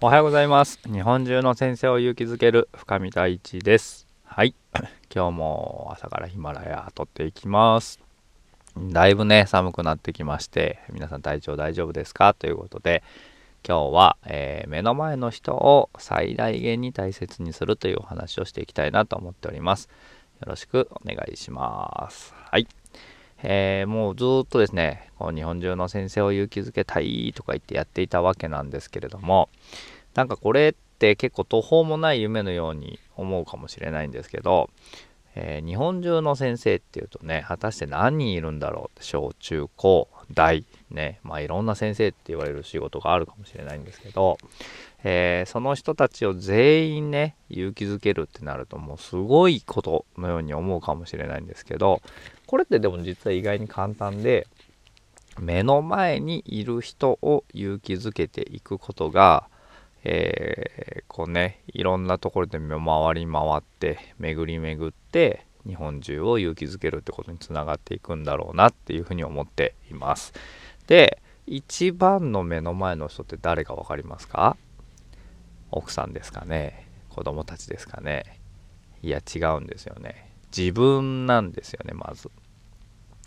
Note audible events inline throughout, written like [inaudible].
おはようございます。日本中の先生を勇気づける深見太一です。はい。[coughs] 今日も朝からヒマラヤ撮っていきます。だいぶね寒くなってきまして皆さん体調大丈夫ですか？ということで今日は、えー、目の前の人を最大限に大切にするというお話をしていきたいなと思っております。よろしくお願いします。はい。えー、もうずっとですね、こう日本中の先生を勇気づけたいとか言ってやっていたわけなんですけれども、なんかこれって結構途方もない夢のように思うかもしれないんですけど、えー、日本中の先生っていうとね、果たして何人いるんだろう、小中高大ね、まあいろんな先生って言われる仕事があるかもしれないんですけど、えー、その人たちを全員ね勇気づけるってなるともうすごいことのように思うかもしれないんですけどこれってでも実は意外に簡単で目の前にいる人を勇気づけていくことが、えー、こうねいろんなところで回り回って巡り巡って日本中を勇気づけるってことにつながっていくんだろうなっていうふうに思っています。で一番の目の前の人って誰か分かりますか？奥さんですかね？子供たちですかね？いや違うんですよね。自分なんですよねまず。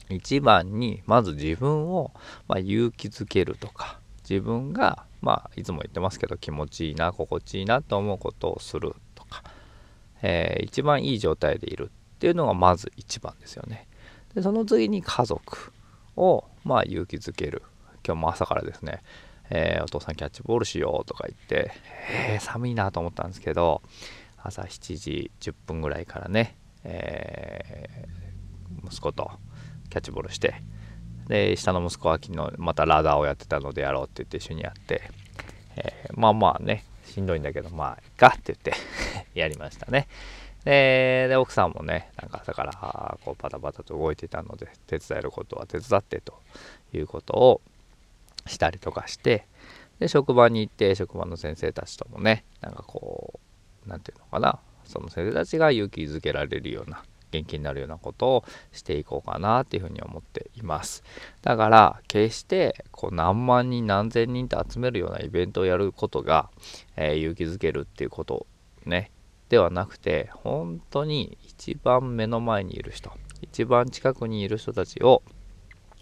一番にまず自分を、まあ、勇気づけるとか自分がまあいつも言ってますけど気持ちいいな心地いいなと思うことをするとか、えー、一番いい状態でいるっていうのがまず一番ですよね。でその次に家族をまあ勇気づける。今日も朝からですね、えー、お父さんキャッチボールしようとか言って、えー、寒いなと思ったんですけど朝7時10分ぐらいからねえー、息子とキャッチボールしてで下の息子は昨日またラダーをやってたのでやろうって言って一緒にやって、えー、まあまあねしんどいんだけどまあいっかって言って [laughs] やりましたね。でで奥さんもねなんか朝からこうパタパタと動いてたので手伝えることは手伝ってということをしたりとかしてで職場に行って職場の先生たちともねなんかこう何て言うのかなその先生たちが勇気づけられるような元気になるようなことをしていこうかなっていうふうに思っています。だから決してこう何万人何千人と集めるようなイベントをやることが、えー、勇気づけるっていうことねではなくて本当に一番目の前にいる人一番近くにいる人たちを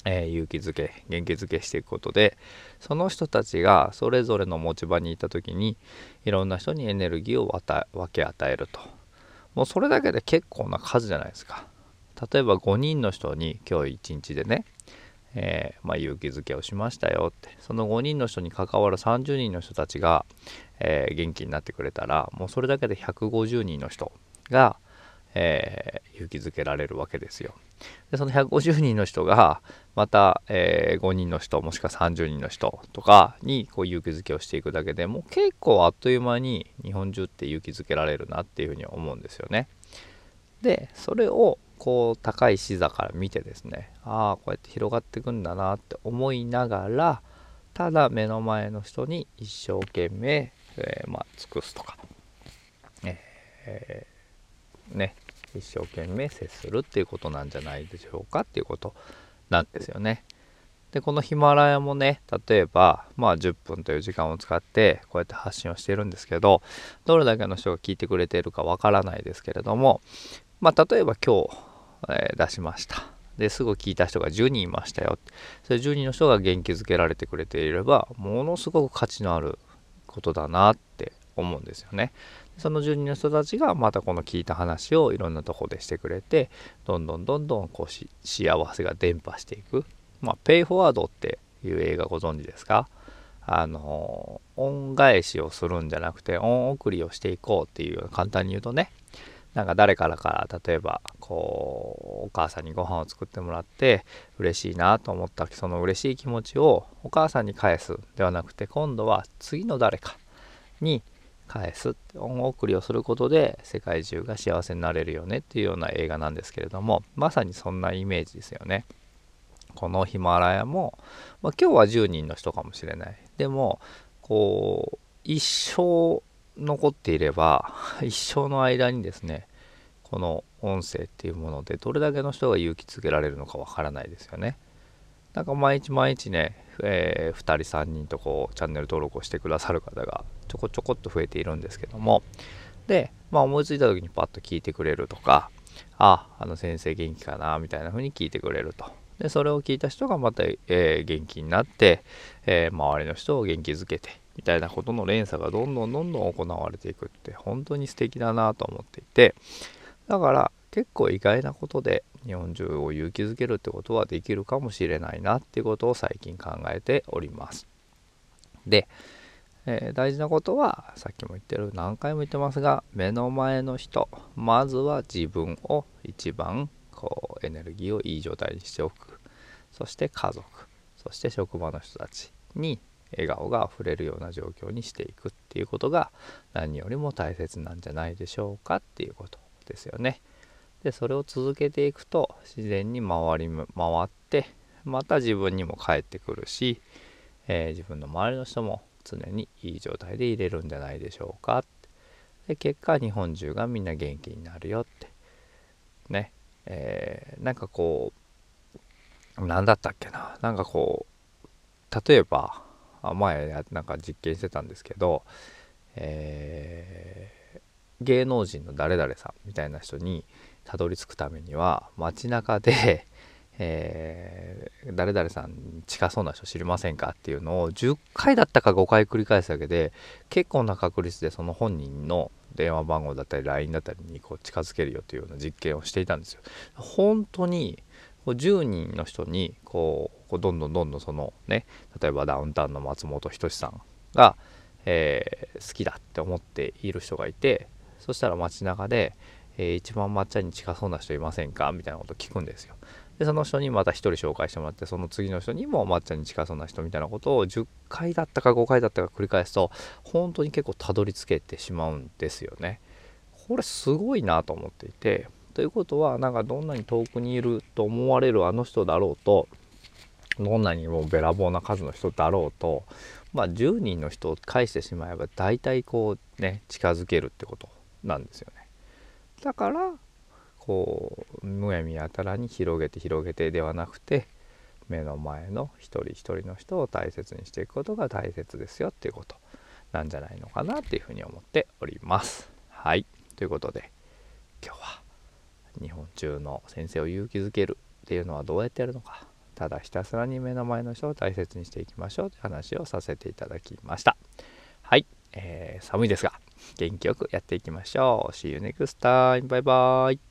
えー、勇気づけ元気づけしていくことでその人たちがそれぞれの持ち場にいた時にいろんな人にエネルギーを分け与えると。もうそれだけで結構な数じゃないですか。例えば5人の人に今日一日でね、えー、まあ、勇気づけをしましたよって。その5人の人に関わる30人の人たちが、えー、元気になってくれたらもうそれだけで150人の人が、えー、勇気づけられるわけですよ。でその150人の人がまた、えー、5人の人もしくは30人の人とかにこう勇気づけをしていくだけでもう結構あっという間に日本中って勇気づけられるなっていうふうに思うんですよね。でそれをこう高い視座から見てですねああこうやって広がっていくんだなって思いながらただ目の前の人に一生懸命、えー、まあ、尽くすとか、えー、ね一生懸命接するっていうことなんじゃないでしょうかっていうことなんですよね。でこのヒマラヤもね例えばまあ10分という時間を使ってこうやって発信をしてるんですけどどれだけの人が聞いてくれているかわからないですけれどもまあ例えば今日、えー、出しましたですぐ聞いた人が10人いましたよそれ10人の人が元気づけられてくれていればものすごく価値のあることだなって思うんですよね。その住人の人たちがまたこの聞いた話をいろんなとこでしてくれてどんどんどんどんこう幸せが伝播していく。まあペイフォワードっていう映画ご存知ですか？あの恩返しをするんじゃなくて恩送りをしていこうっていう簡単に言うとねなんか誰からか例えばこうお母さんにご飯を作ってもらって嬉しいなと思ったその嬉しい気持ちをお母さんに返すではなくて今度は次の誰かに返す恩送りをすることで世界中が幸せになれるよねっていうような映画なんですけれどもまさにそんなイメージですよね。このヒマラヤも、まあ、今日は10人の人かもしれない。でもこう一生残っていれば一生の間にですねこの音声っていうものでどれだけの人が勇気づけられるのかわからないですよね。なんか毎日毎日ね、えー、2人3人とこうチャンネル登録をしてくださる方がちょこちょこっと増えているんですけども。で、まあ、思いついた時にパッと聞いてくれるとかああの先生元気かなみたいな風に聞いてくれると。でそれを聞いた人がまた、えー、元気になって、えー、周りの人を元気づけてみたいなことの連鎖がどんどんどんどん行われていくって本当に素敵だなと思っていて。だから結構意外なことで日本中を勇気づけるってことはできるかもしれないなっていうことを最近考えております。で、えー、大事なことはさっきも言ってる何回も言ってますが目の前の人まずは自分を一番こうエネルギーをいい状態にしておくそして家族そして職場の人たちに笑顔があふれるような状況にしていくっていうことが何よりも大切なんじゃないでしょうかっていうことですよね。でそれを続けていくと自然に回り回ってまた自分にも返ってくるし、えー、自分の周りの人も常にいい状態で入れるんじゃないでしょうか。で結果日本中がみんな元気になるよって。ね。えー、なんかこう何だったっけな。なんかこう例えば前なんか実験してたんですけど、えー、芸能人の誰々さんみたいな人にたどり着くためには街中で、[laughs] えー、誰々さん近そうな人知りませんかっていうのを10回だったか5回繰り返すだけで結構な確率でその本人の電話番号だったり LINE だったりにこう近づけるよというような実験をしていたんですよ。本当に10人の人にこうこうどんどんどんどんそのね例えばダウンタウンの松本人志さんが、えー、好きだって思っている人がいてそしたら街中でえー、一番抹茶に近そうな人いませんか？みたいなこと聞くんですよ。で、その人にまた1人紹介してもらって、その次の人にも抹茶に近そうな人みたいなことを10回だったか5回だったか繰り返すと、本当に結構たどり着けてしまうんですよね。これすごいなと思っていて、ということは、なんかどんなに遠くにいると思われるあの人だろうと、どんなにもべらぼうな数の人だろうと、まあ、10人の人を返してしまえば大体こうね近づけるってことなんですよね。だからこうむやみやたらに広げて広げてではなくて目の前の一人一人の人を大切にしていくことが大切ですよっていうことなんじゃないのかなっていうふうに思っております。はいということで今日は日本中の先生を勇気づけるっていうのはどうやってやるのかただひたすらに目の前の人を大切にしていきましょうという話をさせていただきました。はい、えー、寒いですが元気よくやっていきましょう。See you next time. バイバイ。